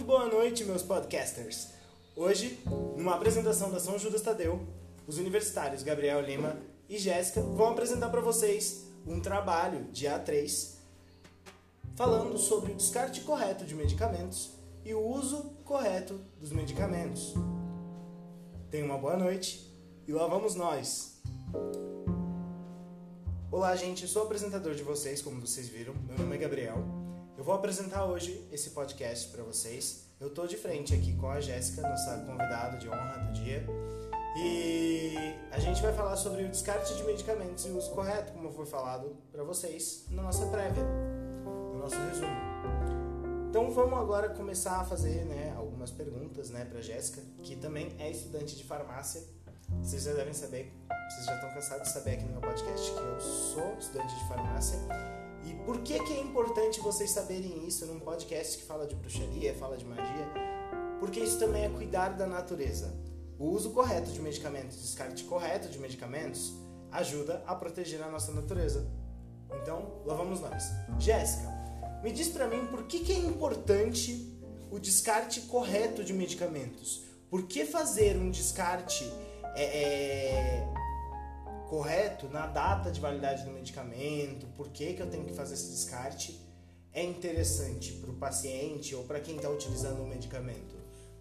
Muito boa noite, meus podcasters. Hoje, numa apresentação da São Judas Tadeu, os universitários Gabriel Lima e Jéssica vão apresentar para vocês um trabalho de A3 falando sobre o descarte correto de medicamentos e o uso correto dos medicamentos. Tenham uma boa noite e lá vamos nós. Olá, gente, eu sou o apresentador de vocês, como vocês viram. Meu nome é Gabriel. Eu vou apresentar hoje esse podcast para vocês. Eu tô de frente aqui com a Jéssica, nossa convidada de honra do dia. E a gente vai falar sobre o descarte de medicamentos e o uso correto, como foi falado para vocês na nossa prévia, no nosso resumo. Então vamos agora começar a fazer né, algumas perguntas né, para Jéssica, que também é estudante de farmácia. Vocês já devem saber, vocês já estão cansados de saber aqui no meu podcast que eu sou estudante de farmácia. E por que, que é importante vocês saberem isso num podcast que fala de bruxaria, fala de magia? Porque isso também é cuidar da natureza. O uso correto de medicamentos, descarte correto de medicamentos, ajuda a proteger a nossa natureza. Então, lá vamos nós. Jéssica, me diz pra mim por que, que é importante o descarte correto de medicamentos? Por que fazer um descarte é, é, correto na data de validade do medicamento? Por que, que eu tenho que fazer esse descarte? É interessante para o paciente ou para quem está utilizando o medicamento?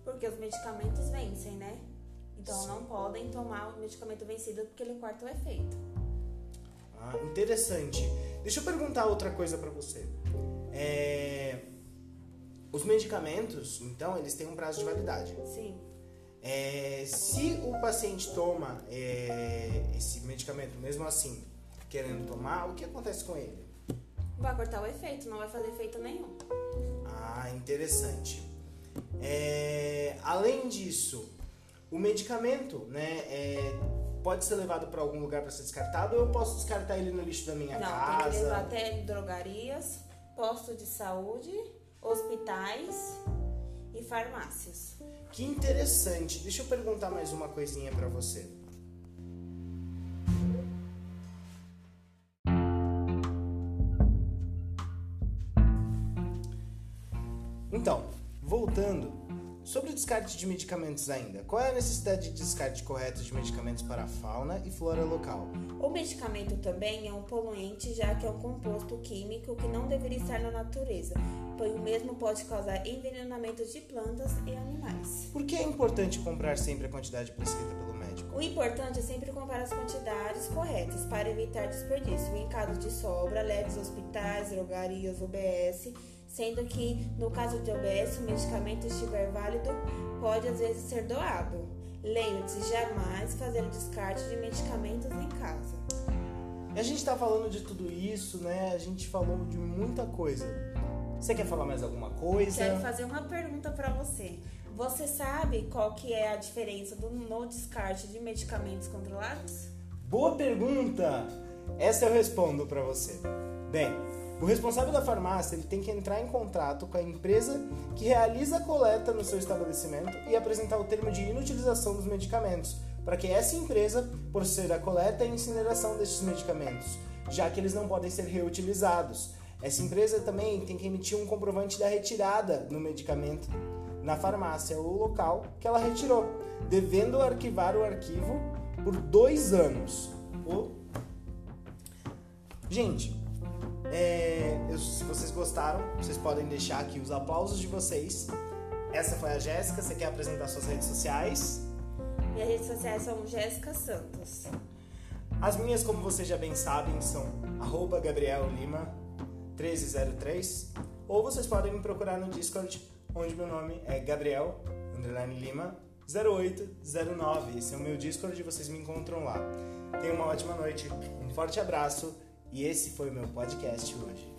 Porque os medicamentos vencem, né? Então não podem tomar o medicamento vencido porque ele corta o efeito. Ah, interessante. Deixa eu perguntar outra coisa para você. É... Os medicamentos, então, eles têm um prazo de validade. Sim. É, se o paciente toma é, esse medicamento, mesmo assim, querendo tomar, o que acontece com ele? Vai cortar o efeito, não vai fazer efeito nenhum. Ah, interessante. É, além disso, o medicamento, né, é, pode ser levado para algum lugar para ser descartado ou eu posso descartar ele no lixo da minha não, casa? tem que levar até drogarias, postos de saúde, hospitais e farmácias. Que interessante. Deixa eu perguntar mais uma coisinha para você. Então, voltando, sobre o descarte de medicamentos ainda, qual é a necessidade de descarte correto de medicamentos para a fauna e flora local? O medicamento também é um poluente, já que é um composto químico que não deveria estar na natureza, pois o mesmo pode causar envenenamento de plantas e animais. Por que é importante comprar sempre a quantidade prescrita pelo médico? O importante é sempre comprar as quantidades corretas para evitar desperdício. Em caso de sobra, leve aos hospitais, drogarias, UBS, sendo que no caso de OBS, o medicamento estiver válido, pode às vezes ser doado. Lembre-se jamais fazer o descarte de medicamentos em casa. A gente está falando de tudo isso, né? A gente falou de muita coisa. Você quer falar mais alguma coisa? Quero fazer uma pergunta para você. Você sabe qual que é a diferença do no descarte de medicamentos controlados? Boa pergunta! Essa eu respondo para você. Bem, o responsável da farmácia ele tem que entrar em contato com a empresa que realiza a coleta no seu estabelecimento e apresentar o termo de inutilização dos medicamentos, para que essa empresa proceda a coleta e incineração destes medicamentos, já que eles não podem ser reutilizados. Essa empresa também tem que emitir um comprovante da retirada no medicamento na farmácia ou local que ela retirou, devendo arquivar o arquivo por dois anos. Gente, é, eu, se vocês gostaram, vocês podem deixar aqui os aplausos de vocês. Essa foi a Jéssica. Você quer apresentar suas redes sociais? Minhas redes sociais são Jéssica Santos. As minhas, como vocês já bem sabem, são Gabriel Lima 1303 ou vocês podem me procurar no Discord, onde meu nome é Gabriel Lima 0809. Esse é o meu Discord e vocês me encontram lá. Tenham uma ótima noite, um forte abraço e esse foi o meu podcast hoje.